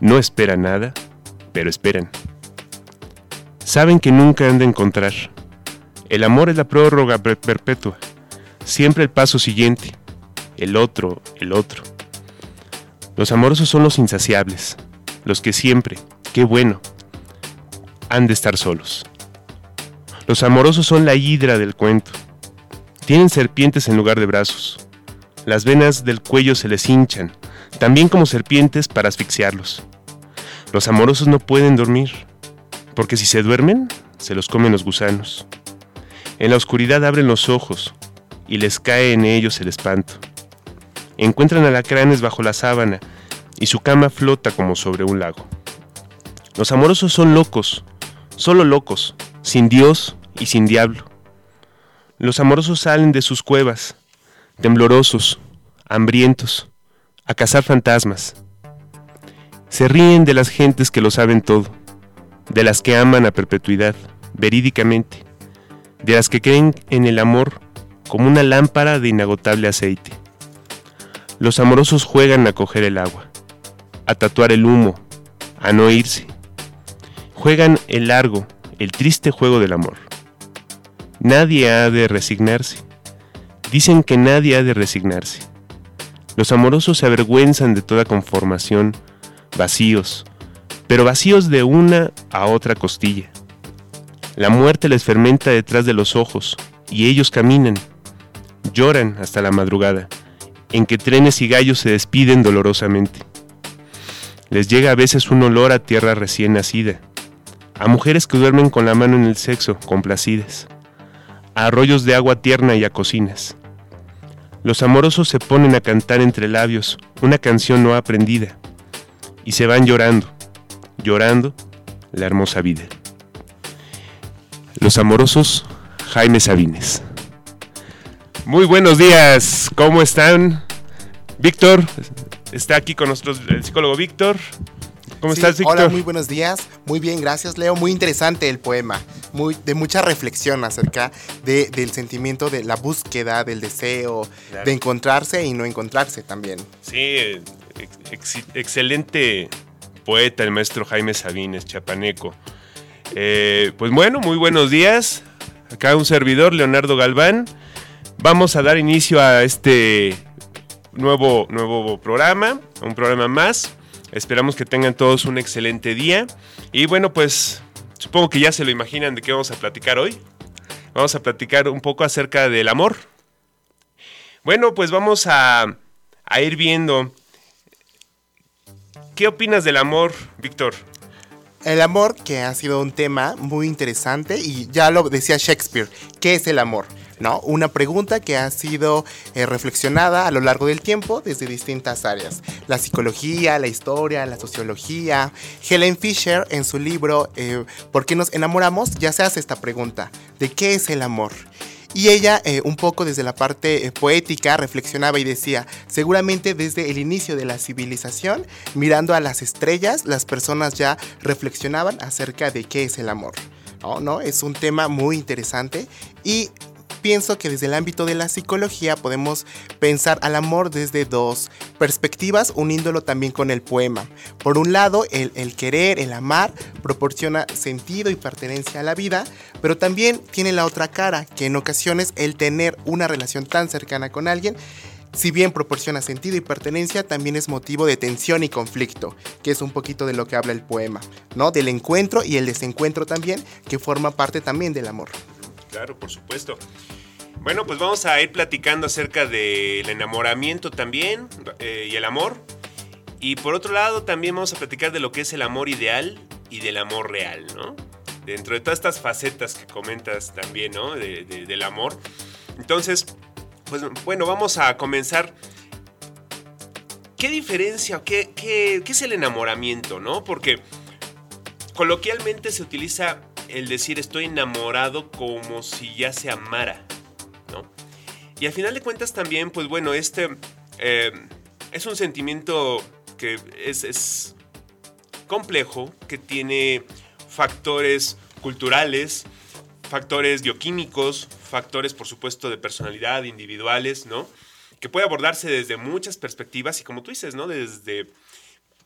no esperan nada, pero esperan. Saben que nunca han de encontrar. El amor es la prórroga perpetua. Siempre el paso siguiente. El otro, el otro. Los amorosos son los insaciables. Los que siempre, qué bueno, han de estar solos. Los amorosos son la hidra del cuento. Tienen serpientes en lugar de brazos. Las venas del cuello se les hinchan, también como serpientes para asfixiarlos. Los amorosos no pueden dormir, porque si se duermen, se los comen los gusanos. En la oscuridad abren los ojos y les cae en ellos el espanto. Encuentran alacranes bajo la sábana y su cama flota como sobre un lago. Los amorosos son locos, solo locos, sin Dios y sin diablo. Los amorosos salen de sus cuevas, temblorosos, hambrientos, a cazar fantasmas se ríen de las gentes que lo saben todo, de las que aman a perpetuidad, verídicamente, de las que creen en el amor como una lámpara de inagotable aceite. Los amorosos juegan a coger el agua, a tatuar el humo, a no irse. Juegan el largo, el triste juego del amor. Nadie ha de resignarse. Dicen que nadie ha de resignarse. Los amorosos se avergüenzan de toda conformación vacíos, pero vacíos de una a otra costilla. La muerte les fermenta detrás de los ojos, y ellos caminan, lloran hasta la madrugada, en que trenes y gallos se despiden dolorosamente. Les llega a veces un olor a tierra recién nacida, a mujeres que duermen con la mano en el sexo, complacidas, a arroyos de agua tierna y a cocinas. Los amorosos se ponen a cantar entre labios una canción no aprendida, y se van llorando, llorando la hermosa vida. Los amorosos Jaime Sabines. Muy buenos días, ¿cómo están? Víctor, está aquí con nosotros el psicólogo Víctor. ¿Cómo estás, Víctor? Hola, muy buenos días. Muy bien, gracias, Leo. Muy interesante el poema. Muy, de mucha reflexión acerca del sentimiento de la búsqueda, del deseo, de encontrarse y no encontrarse también. Sí, excelente poeta, el maestro Jaime Sabines, chapaneco. Eh, pues bueno, muy buenos días. Acá un servidor, Leonardo Galván. Vamos a dar inicio a este nuevo, nuevo programa, un programa más. Esperamos que tengan todos un excelente día. Y bueno, pues supongo que ya se lo imaginan de qué vamos a platicar hoy. Vamos a platicar un poco acerca del amor. Bueno, pues vamos a, a ir viendo ¿Qué opinas del amor, Víctor? El amor, que ha sido un tema muy interesante y ya lo decía Shakespeare, ¿qué es el amor? ¿No? Una pregunta que ha sido eh, reflexionada a lo largo del tiempo desde distintas áreas. La psicología, la historia, la sociología. Helen Fisher en su libro eh, ¿Por qué nos enamoramos? ya se hace esta pregunta de qué es el amor. Y ella, eh, un poco desde la parte eh, poética, reflexionaba y decía, seguramente desde el inicio de la civilización, mirando a las estrellas, las personas ya reflexionaban acerca de qué es el amor. ¿no? ¿No? Es un tema muy interesante y pienso que desde el ámbito de la psicología podemos pensar al amor desde dos perspectivas, uniéndolo también con el poema. Por un lado, el, el, querer, el amar, proporciona sentido y pertenencia a la vida, pero también tiene la otra cara, que en ocasiones el tener una relación tan cercana con alguien si bien proporciona sentido y pertenencia, también es motivo de tensión y conflicto, que es un poquito de lo que habla el poema, ¿no? Del encuentro y el desencuentro también, que forma parte también del amor. Claro, por supuesto. Bueno, pues vamos a ir platicando acerca del enamoramiento también eh, y el amor. Y por otro lado, también vamos a platicar de lo que es el amor ideal y del amor real, ¿no? Dentro de todas estas facetas que comentas también, ¿no? De, de, del amor. Entonces, pues bueno, vamos a comenzar. ¿Qué diferencia, qué, qué, qué es el enamoramiento, no? Porque coloquialmente se utiliza el decir estoy enamorado como si ya se amara, ¿no? Y al final de cuentas también, pues bueno, este eh, es un sentimiento que es, es, complejo, que tiene factores culturales, factores bioquímicos, factores por supuesto de personalidad, individuales, ¿no? Que puede abordarse desde muchas perspectivas y como tú dices, ¿no? Desde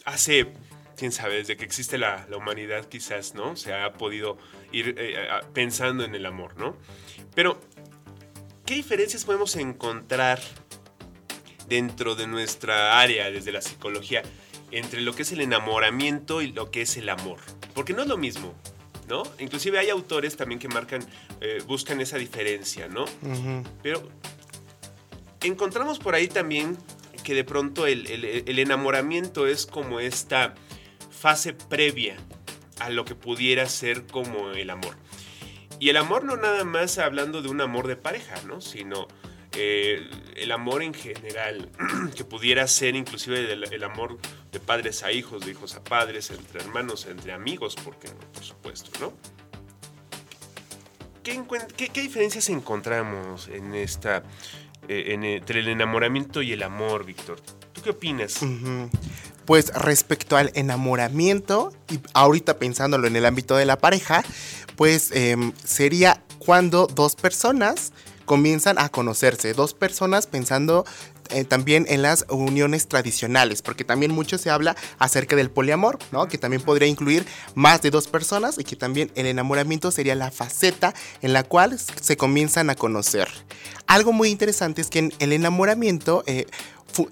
hace quién sabe, desde que existe la, la, humanidad quizás, ¿no? Se ha podido ir eh, pensando en el amor, ¿no? Pero, ¿qué diferencias podemos encontrar dentro de nuestra área, desde la psicología, entre lo que es el enamoramiento y lo que es el amor? Porque no es lo mismo, ¿no? Inclusive hay autores también que marcan, eh, buscan esa diferencia, ¿no? Uh -huh. Pero encontramos por ahí también que de pronto el, el, el enamoramiento es como esta fase previa a lo que pudiera ser como el amor. Y el amor no nada más hablando de un amor de pareja, ¿no? Sino eh, el amor en general, que pudiera ser inclusive el, amor de padres a hijos, de hijos a padres, entre hermanos, entre amigos, porque por supuesto, ¿no? ¿Qué, qué, diferencias encontramos en esta, eh, en, entre el enamoramiento y el amor, Víctor? ¿Tú qué opinas? Pues respecto al enamoramiento, y ahorita pensándolo en el ámbito de la pareja, pues eh, sería cuando dos personas comienzan a conocerse, dos personas pensando eh, también en las uniones tradicionales, porque también mucho se habla acerca del poliamor, ¿no? Que también podría incluir más de dos personas y que también el enamoramiento sería la faceta en la cual se comienzan a conocer. Algo muy interesante es que en el enamoramiento eh,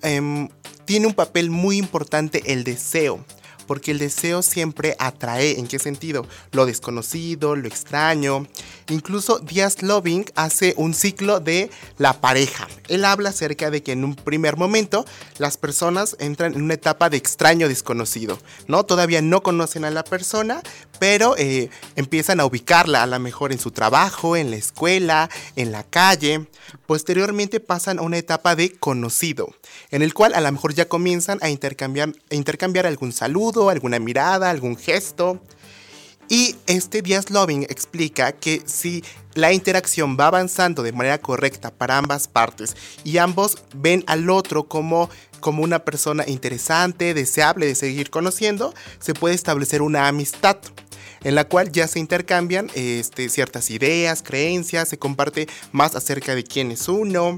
eh, tiene un papel muy importante el deseo porque el deseo siempre atrae. ¿En qué sentido? Lo desconocido, lo extraño. Incluso Díaz Loving hace un ciclo de la pareja. Él habla acerca de que en un primer momento las personas entran en una etapa de extraño desconocido, ¿no? Todavía no conocen a la persona, pero eh, empiezan a ubicarla a lo mejor en su trabajo, en la escuela, en la calle. Posteriormente pasan a una etapa de conocido, en el cual a lo mejor ya comienzan a intercambiar, algún saludo, alguna mirada, algún gesto. Y este Díaz Loving explica que si la interacción va avanzando de manera correcta para ambas partes y ambos ven al otro como, como una persona interesante, deseable de seguir conociendo, se puede establecer una amistad en la cual ya se intercambian este, ciertas ideas, creencias, se comparte más acerca de quién es uno.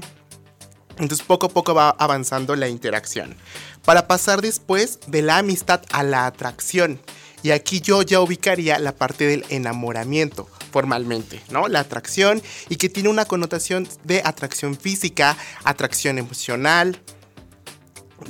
Entonces poco a poco va avanzando la interacción. Para pasar después de la amistad a la atracción. Y aquí yo ya ubicaría la parte del enamoramiento formalmente, ¿no? La atracción y que tiene una connotación de atracción física, atracción emocional.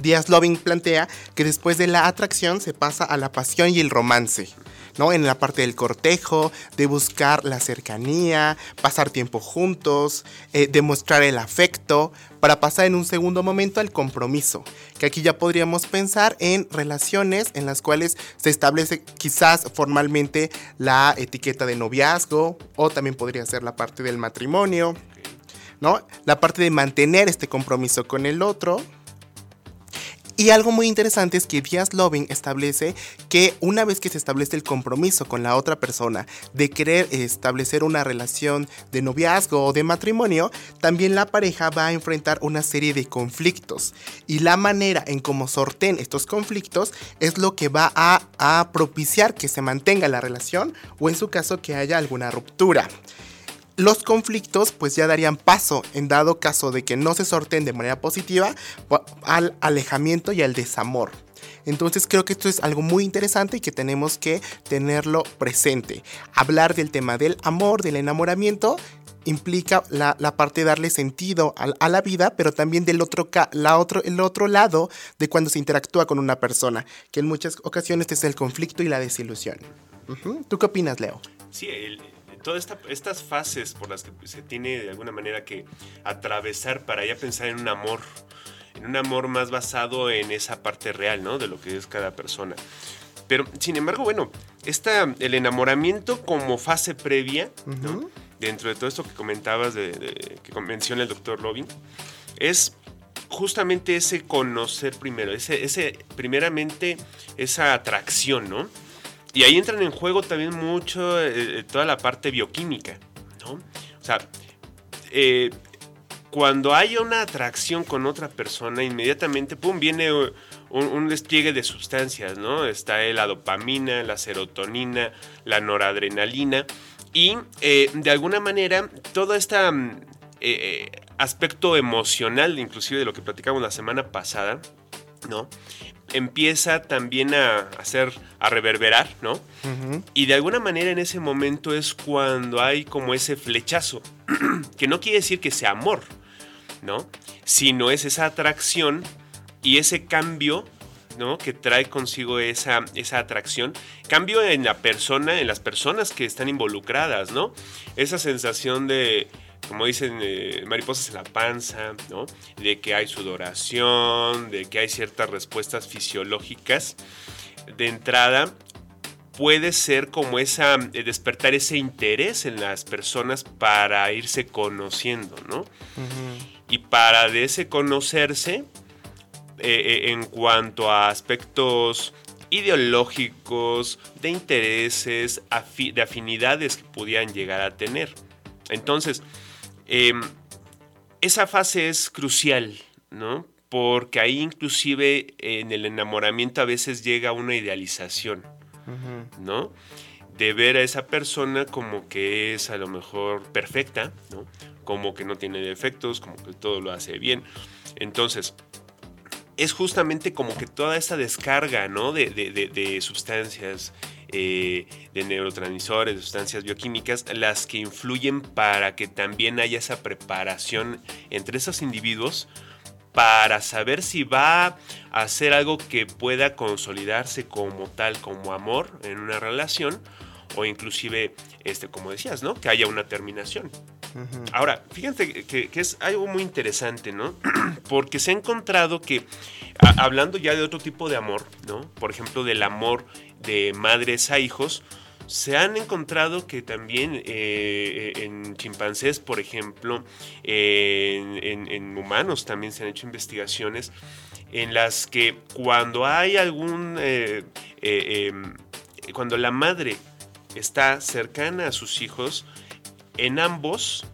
Díaz Loving plantea que después de la atracción se pasa a la pasión y el romance. ¿No? En la parte del cortejo, de buscar la cercanía, pasar tiempo juntos, eh, demostrar el afecto, para pasar en un segundo momento al compromiso, que aquí ya podríamos pensar en relaciones en las cuales se establece quizás formalmente la etiqueta de noviazgo o también podría ser la parte del matrimonio, ¿no? La parte de mantener este compromiso con el otro. Y algo muy interesante es que Díaz Loving establece que una vez que se establece el compromiso con la otra persona de querer establecer una relación de noviazgo o de matrimonio, también la pareja va a enfrentar una serie de conflictos. Y la manera en cómo sorteen estos conflictos es lo que va a, a propiciar que se mantenga la relación o en su caso que haya alguna ruptura los conflictos pues ya darían paso, en dado caso de que no se sorteen de manera positiva, al alejamiento y al desamor. Entonces creo que esto es algo muy interesante y que tenemos que tenerlo presente. Hablar del tema del amor, del enamoramiento, implica la, parte de darle sentido a, la vida, pero también del otro, la otro, el otro lado de cuando se interactúa con una persona, que en muchas ocasiones es el conflicto y la desilusión. ¿Tú qué opinas, Leo? Sí, el, todas estas fases por las que se tiene de alguna manera que atravesar para ya pensar en un amor, en un amor más basado en esa parte real, ¿no? De lo que es cada persona. Pero, sin embargo, bueno, esta, el enamoramiento como fase previa, dentro de todo esto que comentabas, de, que menciona el doctor Loving, es justamente ese conocer primero, ese, ese, primeramente esa atracción, ¿no? Y ahí entran en juego también mucho eh, eh, toda la parte bioquímica, ¿no? O sea, eh, cuando hay una atracción con otra persona, inmediatamente, pum, viene un, despliegue de sustancias, ¿no? Está la dopamina, la serotonina, la noradrenalina. Y de alguna manera, todo este aspecto emocional, inclusive de lo que platicamos la semana pasada, ¿no? Empieza también a hacer, a reverberar, ¿no? Y de alguna manera en ese momento es cuando hay como ese flechazo, que no quiere decir que sea amor, ¿no? Sino es esa atracción y ese cambio, ¿no? Que trae consigo esa, esa atracción. Cambio en la persona, en las personas que están involucradas, ¿no? Esa sensación de como dicen, eh, mariposas en la panza, ¿no? De que hay sudoración, de que hay ciertas respuestas fisiológicas. De entrada, puede ser como esa, eh, despertar ese interés en las personas para irse conociendo, ¿no? Y para de ese conocerse, eh, en cuanto a aspectos ideológicos, de intereses, de afinidades que pudieran llegar a tener. Entonces, Em, esa fase es crucial, ¿no? Porque ahí inclusive en el enamoramiento a veces llega una idealización, ¿no? De ver a esa persona como que es a lo mejor perfecta, ¿no? Como que no tiene defectos, como que todo lo hace bien. Entonces, es justamente como que toda esa descarga, ¿no? De, de sustancias, eh, de neurotransmisores, de sustancias bioquímicas, las que influyen para que también haya esa preparación entre esos individuos para saber si va a hacer algo que pueda consolidarse como tal, como amor en una relación, o inclusive, este, como decías, ¿no? Que haya una terminación. Ahora, fíjense que, es algo muy interesante, ¿no? Porque se ha encontrado que, hablando ya de otro tipo de amor, ¿no? Por ejemplo, del amor de madres a hijos, se han encontrado que también eh, en chimpancés, por ejemplo, en, humanos también se han hecho investigaciones en las que cuando hay algún, eh, eh, em, cuando la madre está cercana a sus hijos, en ambos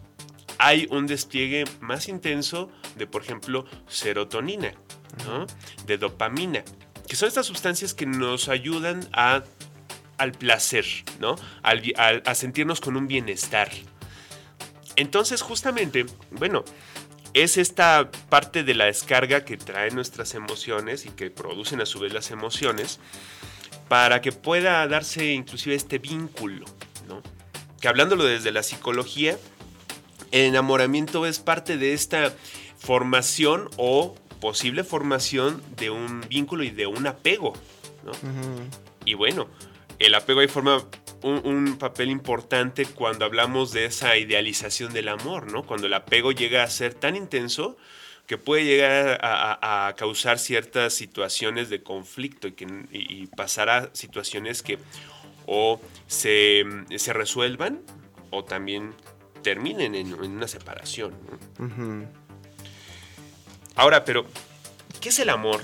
hay un despliegue más intenso de, por ejemplo, serotonina, de dopamina que son estas sustancias que nos ayudan a, al placer, ¿no? a sentirnos con un bienestar. Entonces, justamente, bueno, es esta parte de la descarga que traen nuestras emociones y que producen a su vez las emociones para que pueda darse inclusive este vínculo, ¿no? Que hablándolo desde la psicología, el enamoramiento es parte de esta formación o posible formación de un vínculo y de un apego. Y bueno, el apego ahí forma un, papel importante cuando hablamos de esa idealización del amor, ¿no? Cuando el apego llega a ser tan intenso que puede llegar a, causar ciertas situaciones de conflicto y, que, pasar a situaciones que o se, resuelvan o también terminen en, una separación. Ahora, pero, ¿qué es el amor?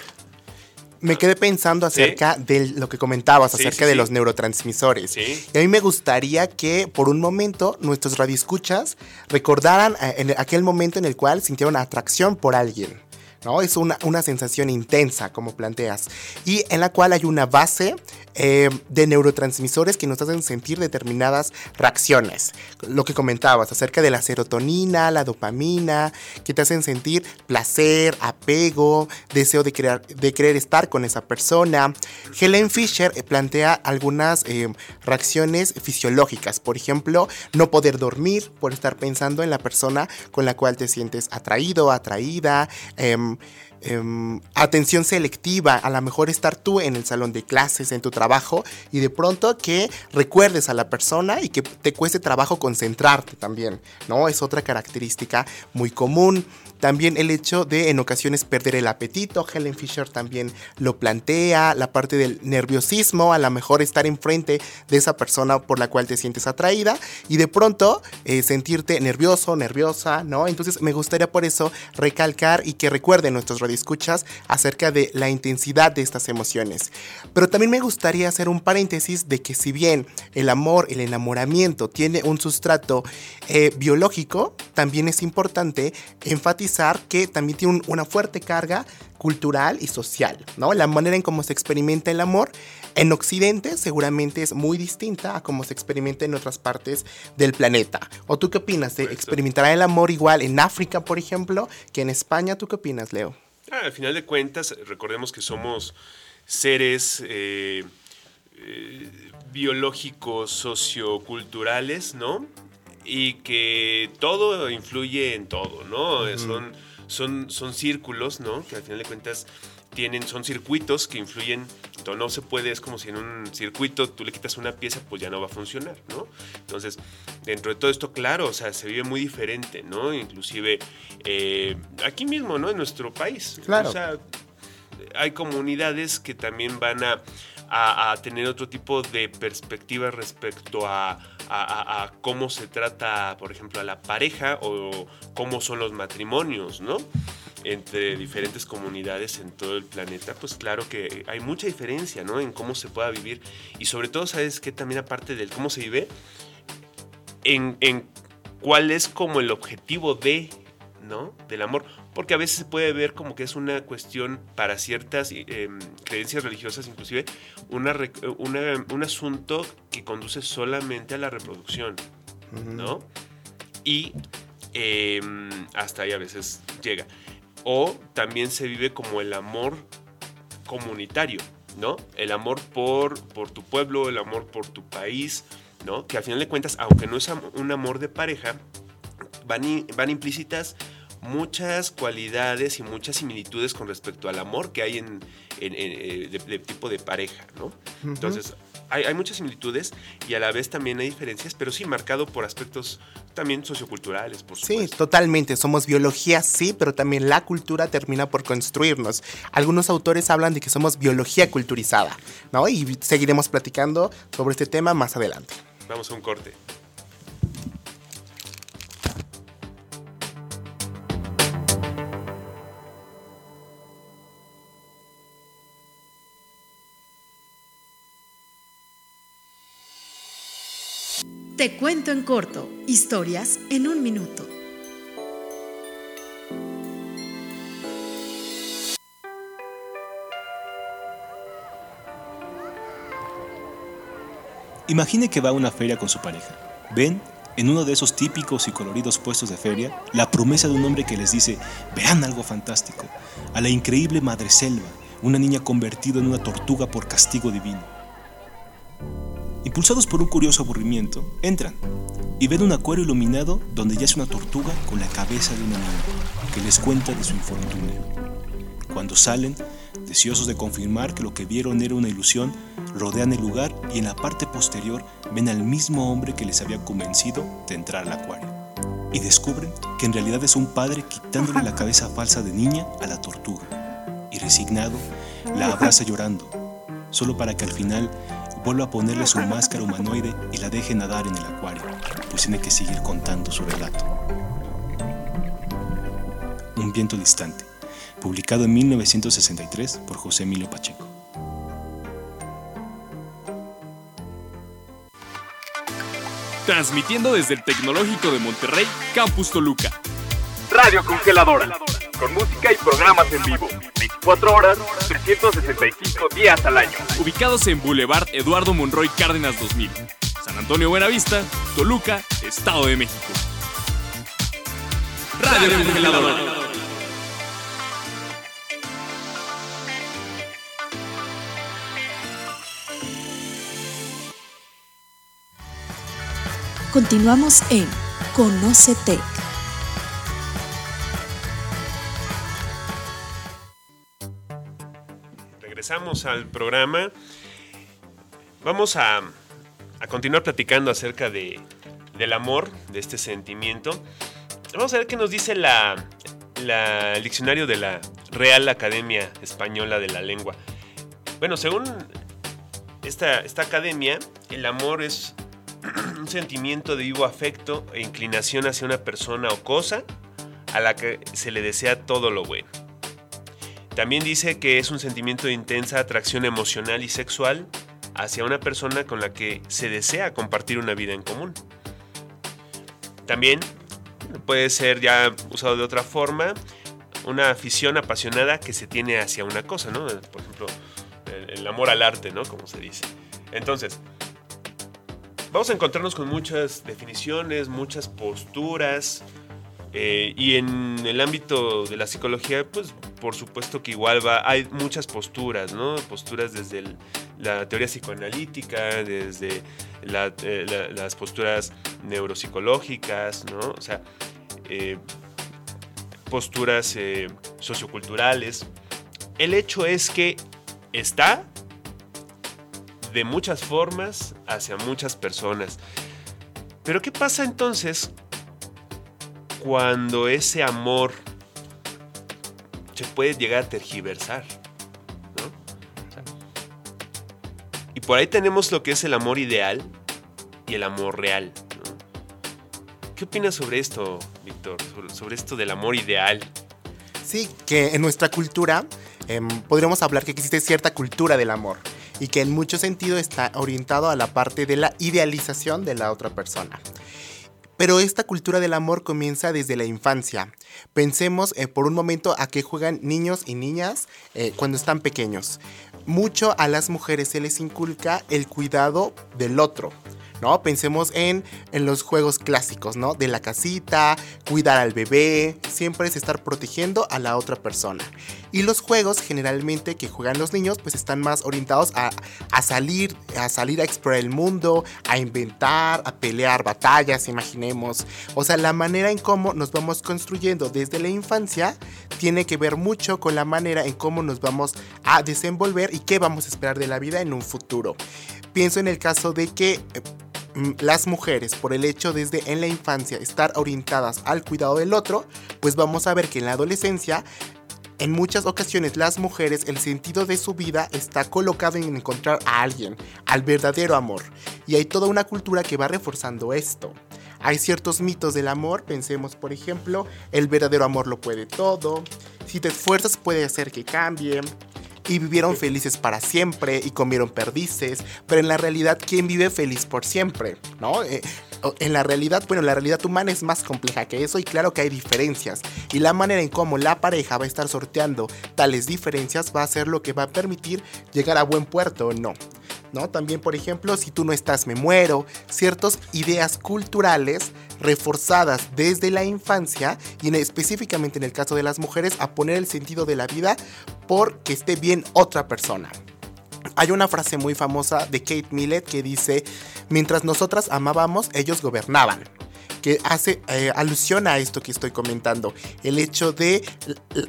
me quedé pensando acerca de lo que comentabas, Sí, acerca sí, de los neurotransmisores. Y a mí me gustaría que por un momento nuestros radioescuchas recordaran eh, en aquel momento en el cual sintieron atracción por alguien. ¿No? Es una, una sensación intensa, como planteas, y en la cual hay una base eh, de neurotransmisores que nos hacen sentir determinadas reacciones. Lo que comentabas acerca de la serotonina, la dopamina, que te hacen sentir placer, apego, deseo de, crear, de querer estar con esa persona. Helen Fisher eh, plantea algunas eh, reacciones fisiológicas, por ejemplo, no poder dormir por estar pensando en la persona con la cual te sientes atraído, atraída. from em, atención selectiva, a lo mejor estar tú en el salón de clases, en tu trabajo, y de pronto que recuerdes a la persona y que te cueste trabajo concentrarte también, ¿no? Es otra característica muy común. También el hecho de en ocasiones perder el apetito, Helen Fisher también lo plantea, la parte del nerviosismo, a lo mejor estar enfrente de esa persona por la cual te sientes atraída y de pronto eh, sentirte nervioso, nerviosa, ¿no? Entonces me gustaría por eso recalcar y que recuerden nuestros radioescuchas acerca de la intensidad de estas emociones. Pero también me gustaría hacer un paréntesis de que si bien el amor, el enamoramiento tiene un sustrato eh, biológico, también es importante enfatizar que también tiene un- una fuerte carga cultural y social, ¿no? La manera en cómo se experimenta el amor en Occidente seguramente es muy distinta a cómo se experimenta en otras partes del planeta. ¿O tú qué opinas? ¿De Correcto. experimentará el amor igual en África, por ejemplo, que en España? ¿Tú qué opinas, Leo? Ah, al final de cuentas, recordemos que somos seres eh, eh, biológicos, socioculturales, ¿no? Y que todo influye en todo, ¿no? Son, son, son círculos, ¿no? Que al final de cuentas tienen, son circuitos que influyen, no se puede, es como si en un circuito tú le quitas una pieza, pues ya no va a funcionar, ¿no? Entonces, dentro de todo esto, claro, o sea, se vive muy diferente, ¿no? Inclusive eh, aquí mismo, ¿no? En nuestro país. Claro. O sea, hay comunidades que también van a, a- tener otro tipo de perspectiva respecto a, cómo se trata, por ejemplo, a la pareja o cómo son los matrimonios, ¿no? Entre diferentes comunidades en todo el planeta, pues claro que hay mucha diferencia, ¿no? En cómo se pueda vivir. Y sobre todo, ¿sabes qué? También aparte del cómo se vive, en cuál es como el objetivo de, ¿no? Del amor. Porque a veces se puede ver como que es una cuestión para ciertas eh, creencias religiosas, inclusive, una, re- una- un asunto que conduce solamente a la reproducción, ¿no? Y eh, hasta ahí a veces llega. O también se vive como el amor comunitario, ¿no? El amor por, por tu pueblo, el amor por tu país, ¿no? Que al final de cuentas, aunque no es un amor de pareja, van, van implícitas muchas cualidades y muchas similitudes con respecto al amor que hay en, en- en, eh, de, de tipo de pareja, ¿no? Entonces, hay, hay muchas similitudes y a la vez también hay diferencias, pero sí marcado por aspectos también socioculturales, por Sí, supuesto. totalmente. Somos biología, sí, pero también la cultura termina por construirnos. Algunos autores hablan de que somos biología culturizada, ¿no? Y seguiremos platicando sobre este tema más adelante. Vamos a un corte. Cuento en corto, historias en un minuto. Imagine que va a una feria con su pareja. Ven, en uno de esos típicos y coloridos puestos de feria, la promesa de un hombre que les dice, verán algo fantástico, a la increíble madreselva, una niña convertida en una tortuga por castigo divino. Impulsados por un curioso aburrimiento, entran y ven un acuario iluminado donde yace una tortuga con la cabeza de una niña, que les cuenta de su infortunio. Cuando salen, deseosos de confirmar que lo que vieron era una ilusión, rodean el lugar y en la parte posterior ven al mismo hombre que les había convencido de entrar al acuario. Y descubren que en realidad es un padre quitándole la cabeza falsa de niña a la tortuga. Y resignado, la abraza llorando, solo para que al final vuelva a ponerle su máscara humanoide y la deje nadar en el acuario, pues tiene que seguir contando su relato. Un viento distante, publicado en 1963 por José Emilio Pacheco. Transmitiendo desde el Tecnológico de Monterrey, Campus Toluca. Radio Congeladora, con música y programas en vivo. 24 horas, 365 días al año. Ubicados en Boulevard Eduardo Monroy Cárdenas 2000. San Antonio Buenavista, Toluca, Estado de México. Radio Congeladora. Continuamos en Conócete. Regresamos al programa. Vamos a, continuar platicando acerca de, del amor, de este sentimiento. Vamos a ver qué nos dice la- el diccionario de la Real Academia Española de la Lengua. Bueno, según esta, esta academia, el amor es un sentimiento de vivo afecto e inclinación hacia una persona o cosa a la que se le desea todo lo bueno. También dice que es un sentimiento de intensa atracción emocional y sexual hacia una persona con la que se desea compartir una vida en común. También puede ser ya usado de otra forma, una afición apasionada que se tiene hacia una cosa, ¿no? Por ejemplo, el, amor al arte, ¿no? Como se dice. Entonces, vamos a encontrarnos con muchas definiciones, muchas posturas, eh, y en el ámbito de la psicología, pues por supuesto que igual va, hay muchas posturas, ¿no? Posturas desde la teoría psicoanalítica, desde eh, la- las posturas neuropsicológicas, ¿no? O sea, eh, posturas socioculturales. El hecho es que está de muchas formas hacia muchas personas. Pero ¿qué pasa entonces cuando ese amor se puede llegar a tergiversar. ¿no? Y por ahí tenemos lo que es el amor ideal y el amor real. ¿Qué opinas sobre esto, Víctor? Sobre, sobre esto del amor ideal. Sí, que en nuestra cultura em, podríamos hablar que existe cierta cultura del amor y que en mucho sentido está orientado a la parte de la idealización de la otra persona. Pero esta cultura del amor comienza desde la infancia. Pensemos eh, por un momento a qué juegan niños y niñas eh, cuando están pequeños. Mucho a las mujeres se les inculca el cuidado del otro. ¿No? Pensemos en, en los juegos clásicos, ¿no? De la casita, cuidar al bebé, siempre es estar protegiendo a la otra persona. Y los juegos generalmente que juegan los niños pues están más orientados a, a salir, a salir a explorar el mundo, a inventar, a pelear batallas, imaginemos. O sea, la manera en cómo nos vamos construyendo desde la infancia tiene que ver mucho con la manera en cómo nos vamos a desenvolver y qué vamos a esperar de la vida en un futuro. Pienso en el caso de que eh, las mujeres, por el hecho desde en la infancia estar orientadas al cuidado del otro, pues vamos a ver que en la adolescencia en muchas ocasiones las mujeres el sentido de su vida está colocado en encontrar a alguien, al verdadero amor. Y hay toda una cultura que va reforzando esto. Hay ciertos mitos del amor, pensemos por ejemplo, el verdadero amor lo puede todo, si te esfuerzas puede hacer que cambie, y vivieron felices para siempre y comieron perdices, pero en la realidad, ¿quién vive feliz por siempre? ¿No? Eh, en la realidad, bueno, la realidad humana es más compleja que eso y claro que hay diferencias. Y la manera en cómo la pareja va a estar sorteando tales diferencias va a ser lo que va a permitir llegar a buen puerto o no. ¿No? También, por ejemplo, si tú no estás, me muero. Ciertas ideas culturales reforzadas desde la infancia y en- específicamente en el caso de las mujeres a poner el sentido de la vida por que esté bien otra persona. Hay una frase muy famosa de Kate Millett que dice, mientras nosotras amábamos, ellos gobernaban que hace eh, alusión a esto que estoy comentando. El hecho de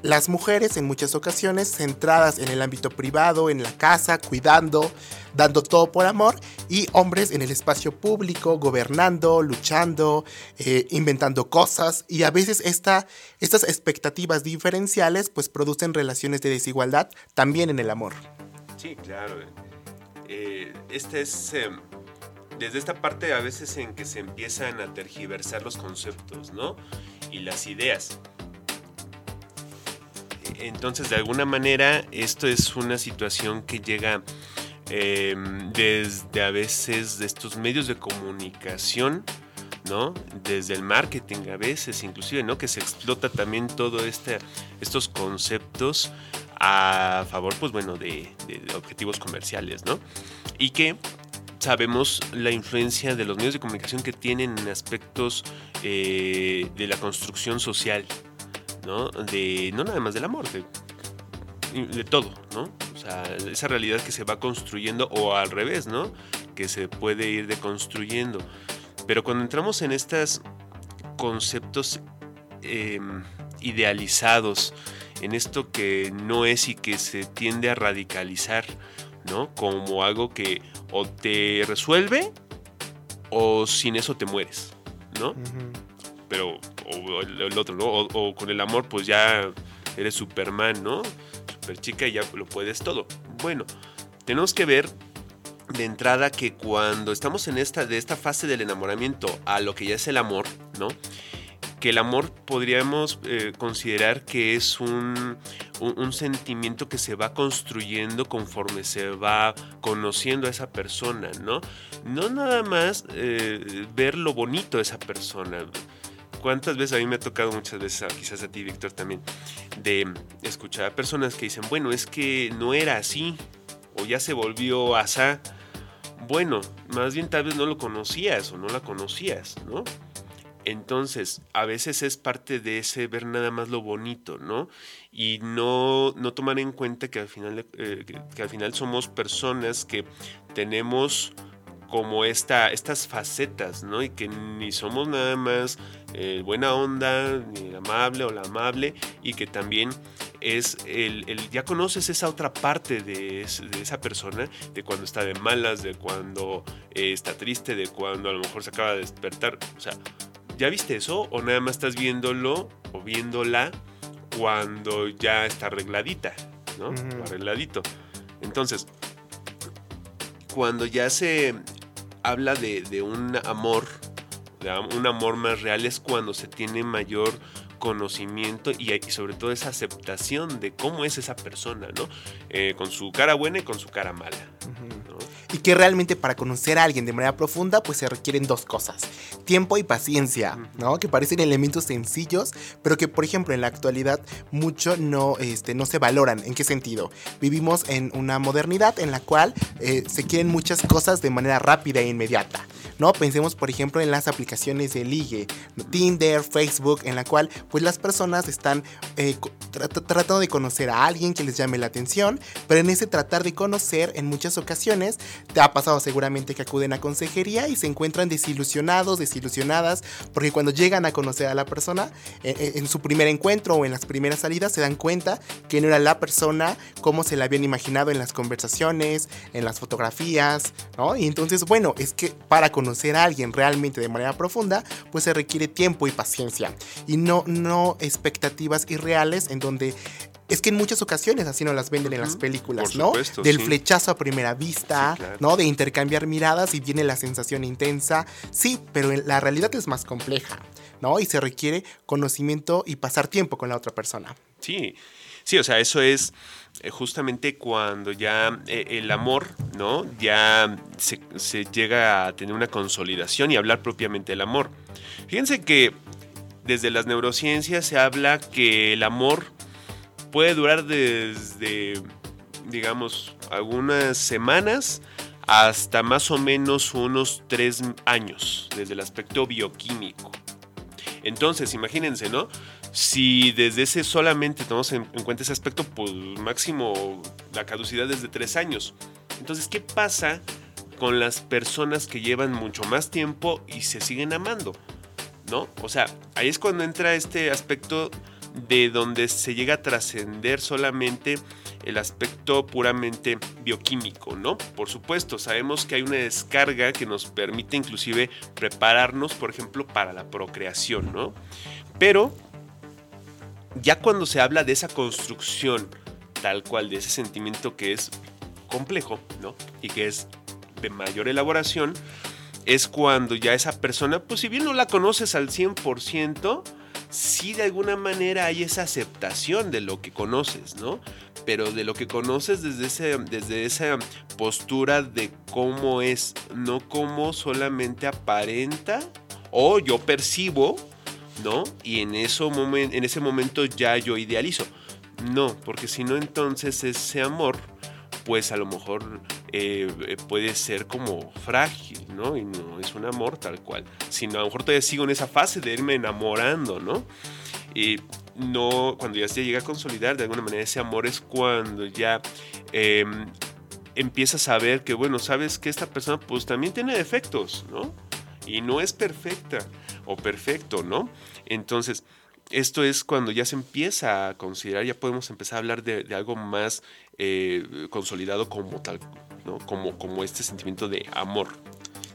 las mujeres en muchas ocasiones centradas en el ámbito privado, en la casa, cuidando, dando todo por amor, y hombres en el espacio público, gobernando, luchando, eh, inventando cosas, y a veces esta, estas expectativas diferenciales pues producen relaciones de desigualdad también en el amor. Sí, claro. Eh, este es eh, desde esta parte a veces en que se empiezan a tergiversar los conceptos, ¿no? Y las ideas. Entonces, de alguna manera, esto es una situación que llega eh, desde a veces de estos medios de comunicación, ¿no? Desde el marketing a veces, inclusive, ¿no? Que se explota también todo este, estos conceptos a favor, pues bueno, de- de objetivos comerciales, ¿no? Y que sabemos la influencia de los medios de comunicación que tienen en aspectos eh, de la construcción social, ¿no? De, no nada más del amor, de, todo, ¿no? O sea, esa realidad que se va construyendo o al revés, ¿no? Que se puede ir deconstruyendo. Pero cuando entramos en estos conceptos eh, idealizados, en esto que no es y que se tiende a radicalizar, ¿no? Como algo que o te resuelve o sin eso te mueres, ¿no? Pero, o el, el otro, ¿no? O, o con el amor, pues ya eres Superman, ¿no? Super chica y ya lo puedes todo. Bueno, tenemos que ver de entrada que cuando estamos en esta, de esta fase del enamoramiento a lo que ya es el amor, ¿no? Que el amor podríamos eh, considerar que es un, un, sentimiento que se va construyendo conforme se va conociendo a esa persona, ¿no? No nada más eh, ver lo bonito de esa persona. ¿Cuántas veces a mí me ha tocado muchas veces, quizás a ti, Víctor, también, de escuchar a personas que dicen, bueno, es que no era así, o ya se volvió asá. Bueno, más bien tal vez no lo conocías o no la conocías, ¿no? Entonces, a veces es parte de ese ver nada más lo bonito, ¿no? Y no, no tomar en cuenta que al, final, eh, que, al final somos personas que tenemos como esta, estas facetas, ¿no? Y que ni somos nada más eh, buena onda, ni amable o la amable, y que también es el, el- ya conoces esa otra parte de esa persona, de cuando está de malas, de cuando eh, está triste, de cuando a lo mejor se acaba de despertar, o sea, ¿ya viste eso? ¿O nada más estás viéndolo o viéndola cuando ya está arregladita, ¿no? Arregladito. Entonces, cuando ya se habla de, de un amor, de un amor más real, es cuando se tiene mayor conocimiento y, y sobre todo esa aceptación de cómo es esa persona, ¿no? Eh, con su cara buena y con su cara mala, ¿no? Y que realmente para conocer a alguien de manera profunda, pues se requieren dos cosas. Tiempo y paciencia, ¿no? Que parecen elementos sencillos, pero que, por ejemplo, en la actualidad mucho no, este, no se valoran. ¿En qué sentido? Vivimos en una modernidad en la cual eh, se quieren muchas cosas de manera rápida e inmediata. ¿no? Pensemos, por ejemplo, en las aplicaciones de ligue, Tinder, Facebook, en la cual pues las personas están eh, tra- tra- tratando de conocer a alguien que les llame la atención, pero en ese tratar de conocer, en muchas ocasiones, te ha pasado seguramente que acuden a consejería y se encuentran desilusionados, desilusionadas, porque cuando llegan a conocer a la persona, eh, eh, en su primer encuentro o en las primeras salidas, se dan cuenta que no era la persona como se la habían imaginado en las conversaciones, en las fotografías, ¿no? Y entonces, bueno, es que para conocer a alguien realmente de manera profunda, pues se requiere tiempo y paciencia y no, no expectativas irreales en donde es que en muchas ocasiones así nos las venden en las películas, Por ¿no? supuesto, Del sí. flechazo a primera vista, Sí, claro. ¿no? De intercambiar miradas y viene la sensación intensa. Sí, pero en- la realidad es más compleja, ¿no? Y se requiere conocimiento y pasar tiempo con la otra persona. Sí, sí, o sea, eso es eh, justamente cuando ya eh, el amor, ¿no? Ya se, se llega a tener una consolidación y hablar propiamente del amor. Fíjense que desde las neurociencias se habla que el amor puede durar desde, digamos, algunas semanas hasta más o menos unos tres años, desde el aspecto bioquímico. Entonces, imagínense, ¿no? Si desde ese solamente tomamos en, en cuenta ese aspecto, pues máximo la caducidad es de tres años. Entonces, ¿qué pasa con las personas que llevan mucho más tiempo y se siguen amando? ¿No? O sea, ahí es cuando entra este aspecto de donde se llega a trascender solamente el aspecto puramente bioquímico, ¿no? Por supuesto, sabemos que hay una descarga que nos permite inclusive prepararnos, por ejemplo, para la procreación, ¿no? Pero ya cuando se habla de esa construcción tal cual, de ese sentimiento que es complejo, ¿no? Y que es de mayor elaboración, es cuando ya esa persona, pues si bien no la conoces al 100%, sí de alguna manera hay esa aceptación de lo que conoces, ¿no? Pero de lo que conoces desde, ese, desde esa postura de cómo es, no cómo solamente aparenta o yo percibo, ¿no? Y en, eso en ese momento ya yo idealizo. No, porque si no entonces ese amor, pues a lo mejor eh, eh, puede ser como frágil, ¿no? Y no es un amor tal cual. Sino a lo mejor todavía sigo en esa fase de irme enamorando, ¿no? Y no, cuando ya se llega a consolidar de alguna manera ese amor es cuando ya eh, empiezas a ver que, bueno, sabes que esta persona pues también tiene defectos, ¿no? Y no es perfecta o perfecto, ¿no? Entonces, esto es cuando ya se empieza a considerar, ya podemos empezar a hablar de, algo más eh, consolidado como tal, ¿no? Como, como este sentimiento de amor.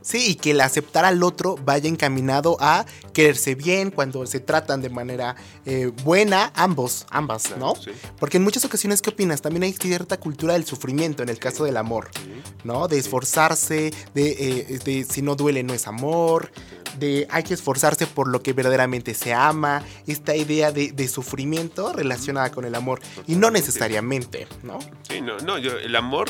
Sí, y que el aceptar al otro vaya encaminado a quererse bien cuando se tratan de manera eh, buena, ambos, ambas, ¿no? Sí. Porque en muchas ocasiones, ¿qué opinas? También hay cierta cultura del sufrimiento en el caso del amor, ¿no? De esforzarse, de, eh, de si no duele no es amor, de hay que esforzarse por lo que verdaderamente se ama, esta idea de, de sufrimiento relacionada con el amor, y no necesariamente, ¿no? Sí, no, no, yo, el amor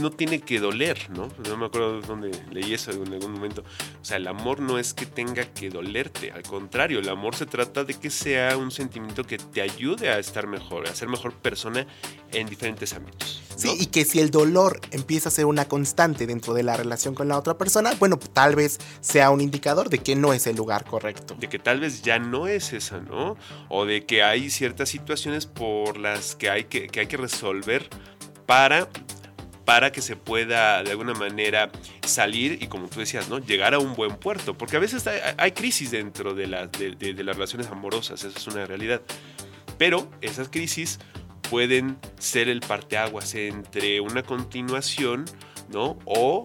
no tiene que doler, ¿no? No me acuerdo dónde leí eso en algún momento. O sea, el amor no es que tenga que dolerte, al contrario, el amor se trata de que sea un sentimiento que te ayude a estar mejor, a ser mejor persona en diferentes ámbitos. ¿no? Sí, y que si el dolor empieza a ser una constante dentro de la relación con la otra persona, bueno, tal vez sea un indicador de que no es el lugar correcto. de que tal vez ya no es esa, ¿no? O de que hay ciertas situaciones por las que hay que, que hay que resolver para, para que se pueda de alguna manera salir y como tú decías, ¿no? Llegar a un buen puerto. Porque a veces hay, crisis dentro de, las de, de- de las relaciones amorosas, esa es una realidad. Pero esas crisis pueden ser el parteaguas entre una continuación, ¿no? O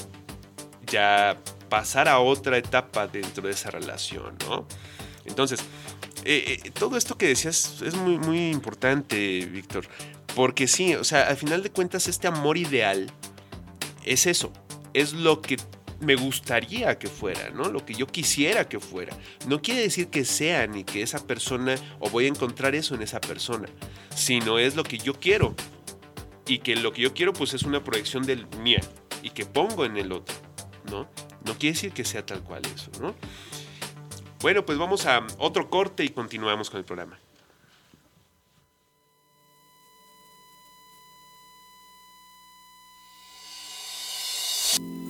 ya pasar a otra etapa dentro de esa relación, ¿no? Entonces, eh, eh, todo esto que decías es muy, muy importante, Víctor, porque sí, o sea, al final de cuentas este amor ideal es eso, es lo que me gustaría que fuera, ¿no? Lo que yo quisiera que fuera. No quiere decir que sea ni que esa persona o voy a encontrar eso en esa persona, sino es lo que yo quiero. Y que lo que yo quiero pues es una proyección del mía y que pongo en el otro, ¿no? No quiere decir que sea tal cual eso, ¿no? Bueno, pues vamos a otro corte y continuamos con el programa.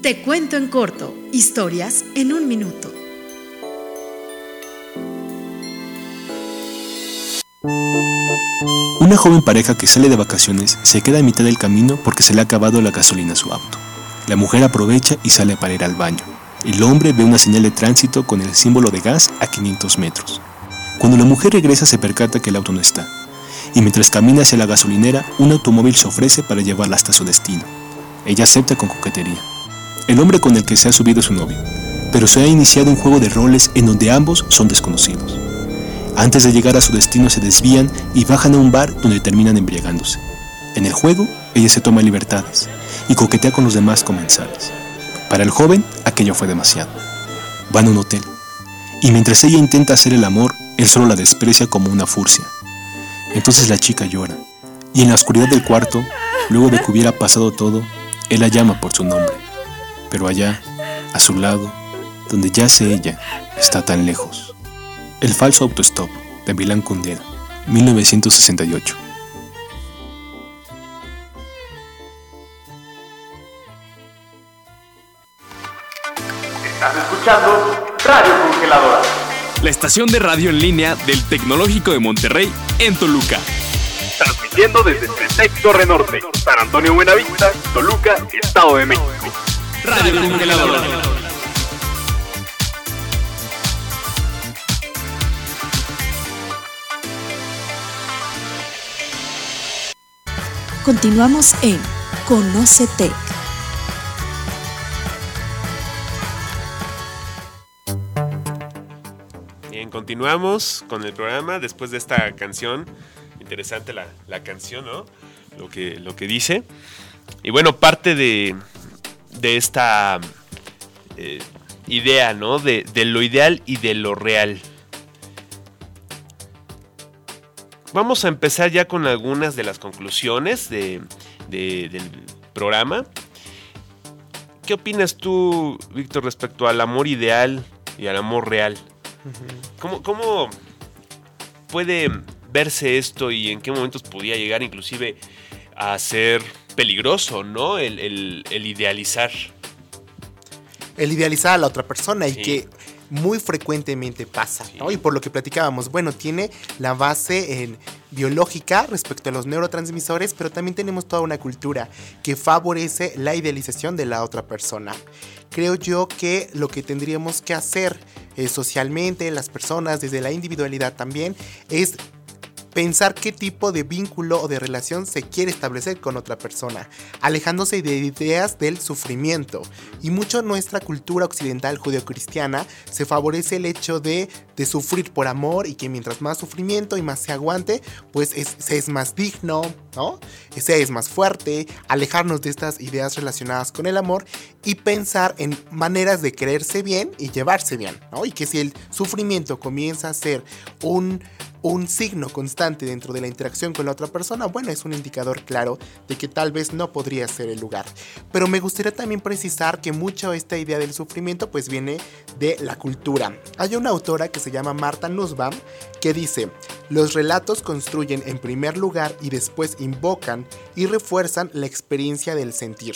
Te cuento en corto, historias en un minuto. Una joven pareja que sale de vacaciones se queda a mitad del camino porque se le ha acabado la gasolina a su auto. La mujer aprovecha y sale para ir al baño. El hombre ve una señal de tránsito con el símbolo de gas a 500 metros. Cuando la mujer regresa se percata que el auto no está. Y mientras camina hacia la gasolinera, un automóvil se ofrece para llevarla hasta su destino. Ella acepta con coquetería. El hombre con el que se ha subido es su novio, pero se ha iniciado un juego de roles en donde ambos son desconocidos. Antes de llegar a su destino se desvían y bajan a un bar donde terminan embriagándose. En el juego, ella se toma libertades y coquetea con los demás comensales. Para el joven, aquello fue demasiado. Van a un hotel, y mientras ella intenta hacer el amor, él solo la desprecia como una furcia. Entonces la chica llora, y en la oscuridad del cuarto, luego de que hubiera pasado todo, él la llama por su nombre. Pero allá, a su lado, donde yace ella, está tan lejos. El falso autostop de Milán Kundera, 1968. Estás escuchando Radio Congeladora. La estación de radio en línea del Tecnológico de Monterrey en Toluca. Transmitiendo desde Pretec Torre Norte, San Antonio Buenavista, Toluca, Estado de México. Radio Congeladora. Continuamos en Conócete. Bien, continuamos con el programa después de esta canción. Interesante la, la canción, ¿no? Lo que, lo que dice. Y bueno, parte de, de esta eh, idea, ¿no? De, de lo ideal y de lo real. vamos a empezar ya con algunas de las conclusiones de- de- del programa. ¿Qué opinas tú, Víctor, respecto al amor ideal y al amor real? ¿Cómo, cómo puede verse esto y en qué momentos podía llegar inclusive a ser peligroso, ¿no? El, el- el idealizar. el idealizar a la otra persona y que muy frecuentemente pasa, ¿no? Y por lo que platicábamos, bueno, tiene la base en biológica respecto a los neurotransmisores, pero también tenemos toda una cultura que favorece la idealización de la otra persona. Creo yo que lo que tendríamos que hacer eh, socialmente, las personas, desde la individualidad también, es pensar qué tipo de vínculo o de relación se quiere establecer con otra persona, alejándose de ideas del sufrimiento. Y mucho en nuestra cultura occidental judeocristiana se favorece el hecho de, de sufrir por amor y que mientras más sufrimiento y más se aguante, pues es, se es más digno, ¿no? Se es más fuerte, alejarnos de estas ideas relacionadas con el amor y pensar en maneras de creerse bien y llevarse bien, ¿no? Y que si el sufrimiento comienza a ser un un signo constante dentro de la interacción con la otra persona, bueno, es un indicador claro de que tal vez no podría ser el lugar. Pero me gustaría también precisar que mucho esta idea del sufrimiento pues viene de la cultura. Hay una autora que se llama Marta Nussbaum que dice, los relatos construyen en primer lugar y después invocan y refuerzan la experiencia del sentir.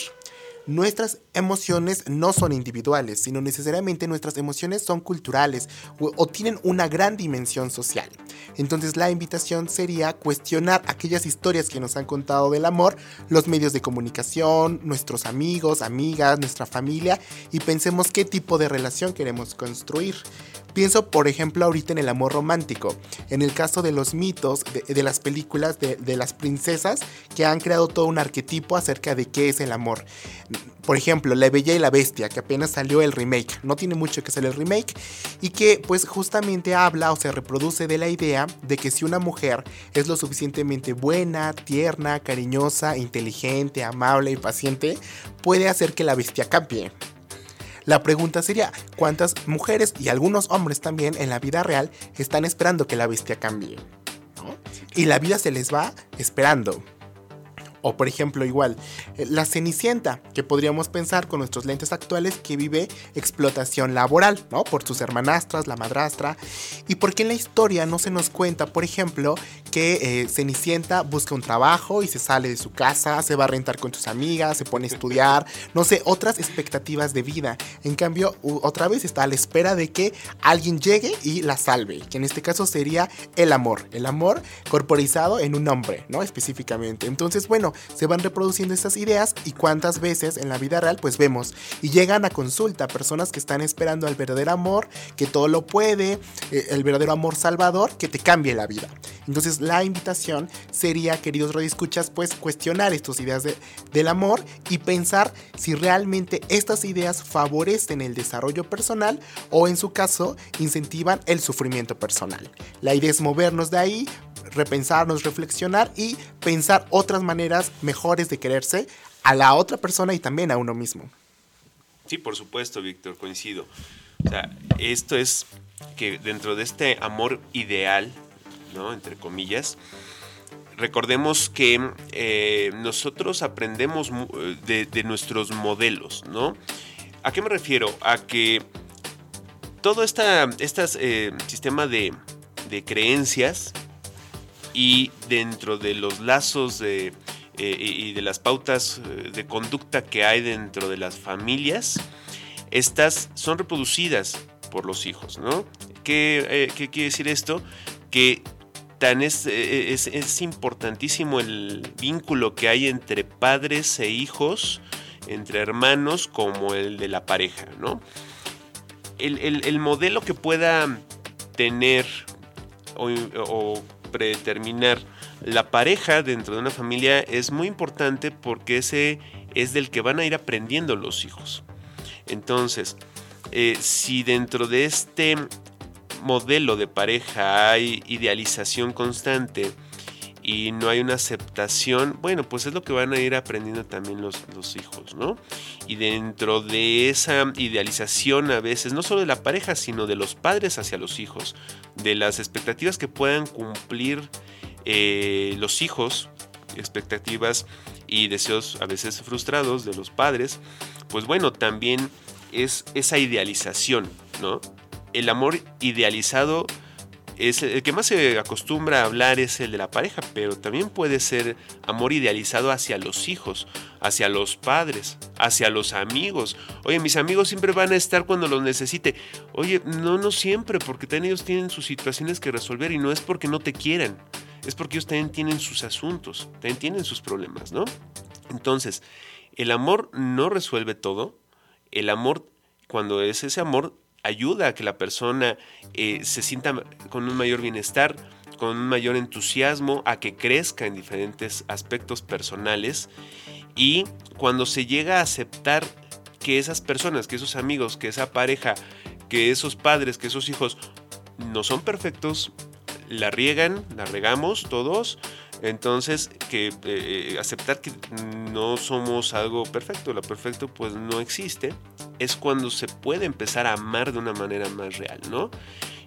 Nuestras emociones no son individuales, sino necesariamente nuestras emociones son culturales o, tienen una gran dimensión social. Entonces la invitación sería cuestionar aquellas historias que nos han contado del amor, los medios de comunicación, nuestros amigos, amigas, nuestra familia y pensemos qué tipo de relación queremos construir. Pienso, por ejemplo, ahorita en el amor romántico, en el caso de los mitos, de, las películas de, las princesas que han creado todo un arquetipo acerca de qué es el amor. Por ejemplo, La Bella y la Bestia, que apenas salió el remake, no tiene mucho que salir el remake, y que pues justamente habla o se reproduce de la idea de que si una mujer es lo suficientemente buena, tierna, cariñosa, inteligente, amable y paciente, puede hacer que la bestia cambie. La pregunta sería, ¿cuántas mujeres y algunos hombres también en la vida real están esperando que la bestia cambie? Y la vida se les va esperando. O por ejemplo igual, eh, la Cenicienta, que podríamos pensar con nuestros lentes actuales que vive explotación laboral, ¿no? Por sus hermanastras, la madrastra. Y porque en la historia no se nos cuenta, por ejemplo, que eh, Cenicienta busca un trabajo y se sale de su casa, se va a rentar con sus amigas, se pone a estudiar, no sé, otras expectativas de vida. En cambio, otra vez está a la espera de que alguien llegue y la salve, que en este caso sería el amor, el amor corporizado en un hombre, ¿no? Específicamente. Entonces, bueno, se van reproduciendo estas ideas y cuántas veces en la vida real pues vemos y llegan a consulta personas que están esperando al verdadero amor, que todo lo puede, eh, el verdadero amor salvador, que te cambie la vida. Entonces la invitación sería, queridos radioescuchas, pues cuestionar estas ideas de- del amor y pensar si realmente estas ideas favorecen el desarrollo personal o en su caso incentivan el sufrimiento personal. La idea es movernos de ahí, repensarnos, reflexionar y pensar otras maneras mejores de quererse a la otra persona y también a uno mismo. Sí, por supuesto, Víctor, coincido. O sea, esto es que dentro de este amor ideal, ¿no? Entre comillas, recordemos que eh, nosotros aprendemos eh, de, nuestros modelos, ¿no? ¿A qué me refiero? A que todo esta, estas, eh, sistema de, de creencias y dentro de los lazos de, eh, y de las pautas eh, de conducta que hay dentro de las familias, estas son reproducidas por los hijos, ¿no? ¿Qué, eh, qué quiere decir esto? Que tan es, es, es importantísimo el vínculo que hay entre padres e hijos, entre hermanos, como el de la pareja, ¿no? El, el- el modelo que pueda tener o, o predeterminar la pareja dentro de una familia es muy importante porque ese es del que van a ir aprendiendo los hijos. Entonces, eh, si dentro de este modelo de pareja hay idealización constante y no hay una aceptación, bueno, pues es lo que van a ir aprendiendo también los, los hijos, ¿no? Y dentro de esa idealización a veces, no solo de la pareja, sino de los padres hacia los hijos, de las expectativas que puedan cumplir eh, los hijos, expectativas y deseos a veces frustrados de los padres, pues bueno, también es esa idealización, ¿no? El amor idealizado es el que más se acostumbra a hablar es el de la pareja, pero también puede ser amor idealizado hacia los hijos, hacia los padres, hacia los amigos. Oye, mis amigos siempre van a estar cuando los necesite. Oye, no, no siempre, porque ellos tienen sus situaciones que resolver y no es porque no te quieran, es porque ellos también tienen sus asuntos, también tienen sus problemas, ¿no? Entonces, el amor no resuelve todo. El amor, cuando es ese amor, ayuda a que la persona eh, se sienta con un mayor bienestar, con un mayor entusiasmo, a que crezca en diferentes aspectos personales. Y cuando se llega a aceptar que esas personas, que esos amigos, que esa pareja, que esos padres, que esos hijos no son perfectos, la riegan, la regamos todos, entonces, que eh, aceptar que no somos algo perfecto, lo perfecto pues no existe, es cuando se puede empezar a amar de una manera más real, ¿no?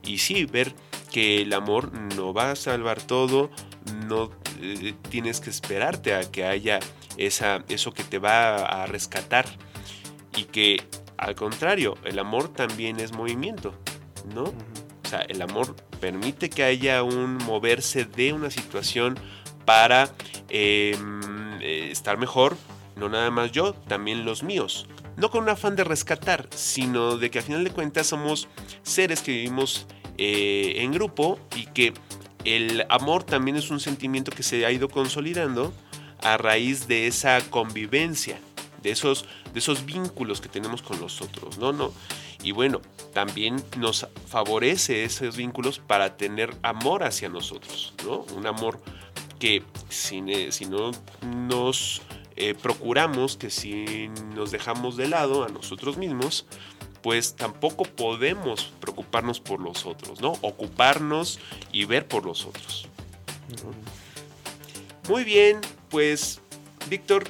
Y sí, ver que el amor no va a salvar todo, no eh, tienes que esperarte a que haya esa, eso que te va a rescatar y que al contrario, el amor también es movimiento, ¿no? O sea, el amor permite que haya un moverse de una situación para em, eh, estar mejor, no nada más yo, también los míos. No con un afán de rescatar, sino de que a final de cuentas somos seres que vivimos eh, en grupo y que el amor también es un sentimiento que se ha ido consolidando a raíz de esa convivencia, de esos, de esos vínculos que tenemos con los otros, ¿no? no y bueno, también nos favorece esos vínculos para tener amor hacia nosotros, ¿no? Un amor que si, si no nos eh, procuramos, que si nos dejamos de lado a nosotros mismos, pues tampoco podemos preocuparnos por los otros, ¿no? Ocuparnos y ver por los otros. Muy bien, pues Víctor,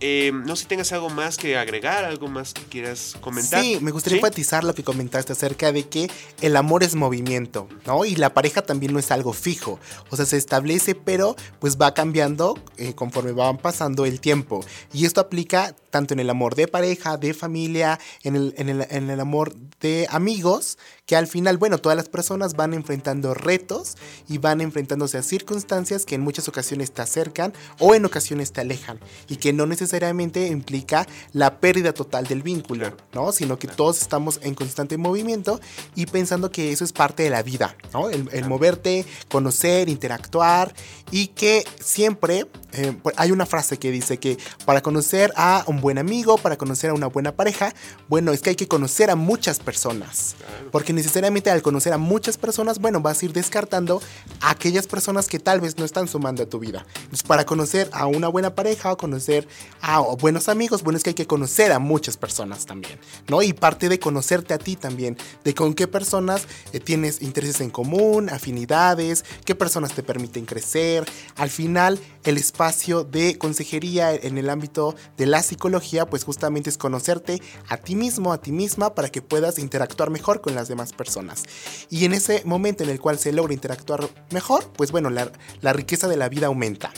eh, no sé si tengas algo más que agregar, algo más que quieras comentar. Sí, me gustaría enfatizar lo que comentaste acerca de que el amor es movimiento, ¿no? Y la pareja también no es algo fijo. O sea, se establece, pero pues va cambiando eh, conforme van pasando el tiempo. Y esto aplica tanto en el amor de pareja, de familia, en el, en el, en el amor de amigos, que al final, bueno, todas las personas van enfrentando retos y van enfrentándose a circunstancias que en muchas ocasiones te acercan o en ocasiones te alejan y que no necesariamente implica la pérdida total del vínculo, ¿no? Sino que todos estamos en constante movimiento y pensando que eso es parte de la vida, ¿no? El, moverte, conocer, interactuar y que siempre eh, hay una frase que dice que para conocer a un buen amigo, para conocer a una buena pareja, bueno, es que hay que conocer a muchas personas. Porque necesariamente al conocer a muchas personas, bueno, vas a ir descartando a aquellas personas que tal vez no están sumando a tu vida. Entonces, para conocer a una buena pareja o conocer a buenos amigos, bueno, es que hay que conocer a muchas personas también, ¿no? Y parte de conocerte a ti también, de con qué personas eh, tienes intereses en común, afinidades, qué personas te permiten crecer. Al final, el espacio de consejería en el ámbito de la psicología, pues justamente es conocerte a ti mismo, a ti misma, para que puedas interactuar mejor con las demás personas. Y en ese momento en el cual se logra interactuar mejor, pues bueno, la, riqueza de la vida aumenta.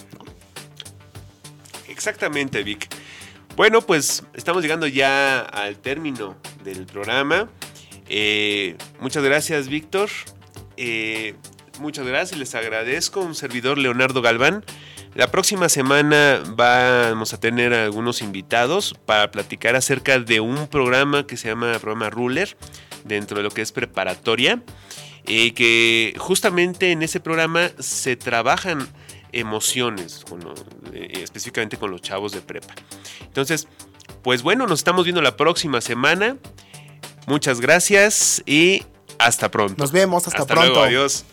Exactamente, Vic. Bueno, pues estamos llegando ya al término del programa. Eh, muchas gracias, Víctor. Eh, muchas gracias, les agradezco. Un servidor, Leonardo Galván. La próxima semana vamos a tener algunos invitados para platicar acerca de un programa que se llama programa Ruler, dentro de lo que es preparatoria, eh, que justamente en ese programa se trabajan emociones, eh, específicamente con los chavos de prepa. Entonces, pues bueno, nos estamos viendo la próxima semana. Muchas gracias y hasta pronto. Nos vemos, hasta, hasta pronto. Luego, adiós.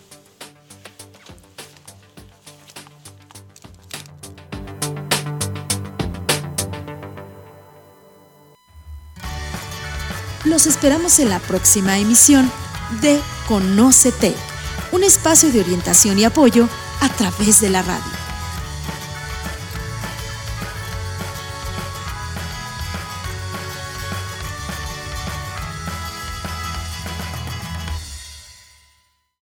Los esperamos en la próxima emisión de Conócete, un espacio de orientación y apoyo a través de la radio.